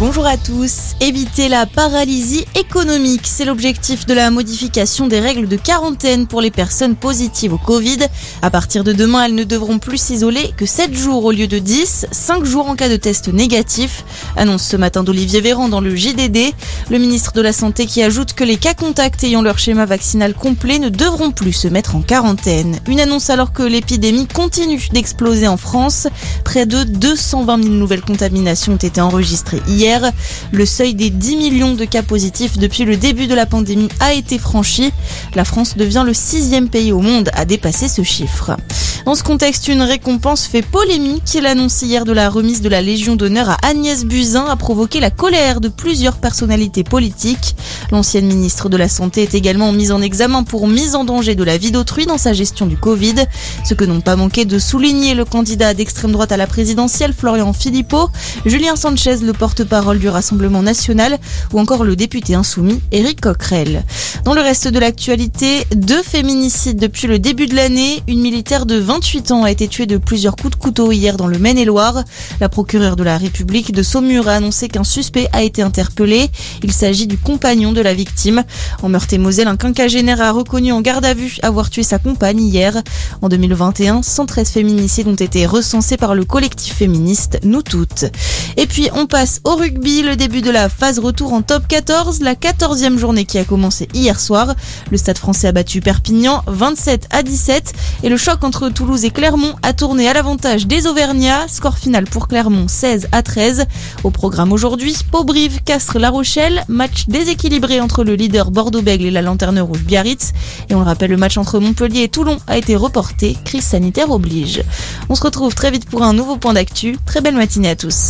Bonjour à tous. Éviter la paralysie économique, c'est l'objectif de la modification des règles de quarantaine pour les personnes positives au Covid. À partir de demain, elles ne devront plus s'isoler que 7 jours au lieu de 10, 5 jours en cas de test négatif. Annonce ce matin d'Olivier Véran dans le JDD. Le ministre de la Santé qui ajoute que les cas contacts ayant leur schéma vaccinal complet ne devront plus se mettre en quarantaine. Une annonce alors que l'épidémie continue d'exploser en France. Près de 220 000 nouvelles contaminations ont été enregistrées hier. Le seuil des 10 millions de cas positifs depuis le début de la pandémie a été franchi. La France devient le sixième pays au monde à dépasser ce chiffre. Dans ce contexte, une récompense fait polémique. L'annonce hier de la remise de la Légion d'honneur à Agnès Buzyn a provoqué la colère de plusieurs personnalités politiques. L'ancienne ministre de la Santé est également mise en examen pour mise en danger de la vie d'autrui dans sa gestion du Covid. Ce que n'ont pas manqué de souligner le candidat d'extrême droite à la présidentielle, Florian Philippot, Julien Sanchez, le porte-parole du Rassemblement national, ou encore le député insoumis, Éric Coquerel. Dans le reste de l'actualité, deux féminicides depuis le début de l'année. Une militaire de 20 28 ans a été tué de plusieurs coups de couteau hier dans le Maine-et-Loire. La procureure de la République de Saumur a annoncé qu'un suspect a été interpellé. Il s'agit du compagnon de la victime. En Meurthe-et-Moselle, un quinquagénaire a reconnu en garde à vue avoir tué sa compagne hier. En 2021, 113 féminicides ont été recensés par le collectif féministe Nous Toutes. Et puis on passe au rugby, le début de la phase retour en top 14, la 14e journée qui a commencé hier soir. Le stade français a battu Perpignan 27 à 17 et le choc entre tous Toulouse et Clermont a tourné à l'avantage des Auvergnats. Score final pour Clermont 16 à 13. Au programme aujourd'hui, Pau-Brive, Castres, La Rochelle. Match déséquilibré entre le leader Bordeaux-Bègle et la lanterne rouge Biarritz. Et on le rappelle, le match entre Montpellier et Toulon a été reporté. Crise sanitaire oblige. On se retrouve très vite pour un nouveau point d'actu. Très belle matinée à tous.